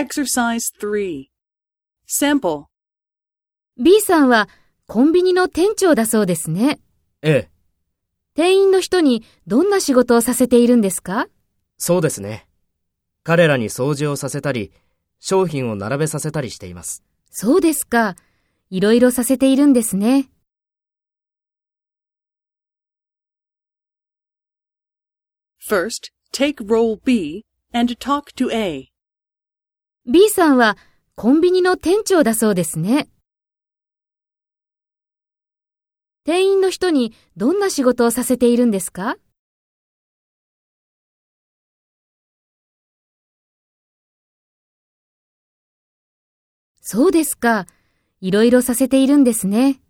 Exercise 3. Sample. B さんはコンビニの店長だそうですね。ええ、店員の人にどんな仕事をさせているんですか？そうですね。彼らに掃除をさせたり、商品を並べさせたりしています。そうですか。いろいろさせているんですね。First, take role B and talk to A. B さんはコンビニの店長だそうですね。店員の人にどんな仕事をさせているんですか？そうですか。いろいろさせているんですね。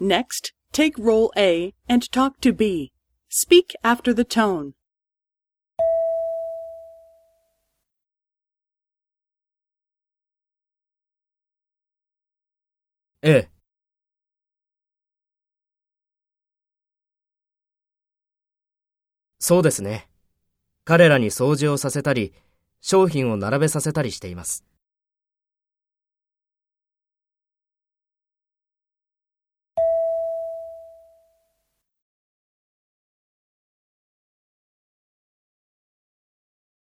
Next, take role A and talk to B. Speak after the tone. ええ。そうですね。彼らに掃除をさせたり、商品を並べさせたりしています。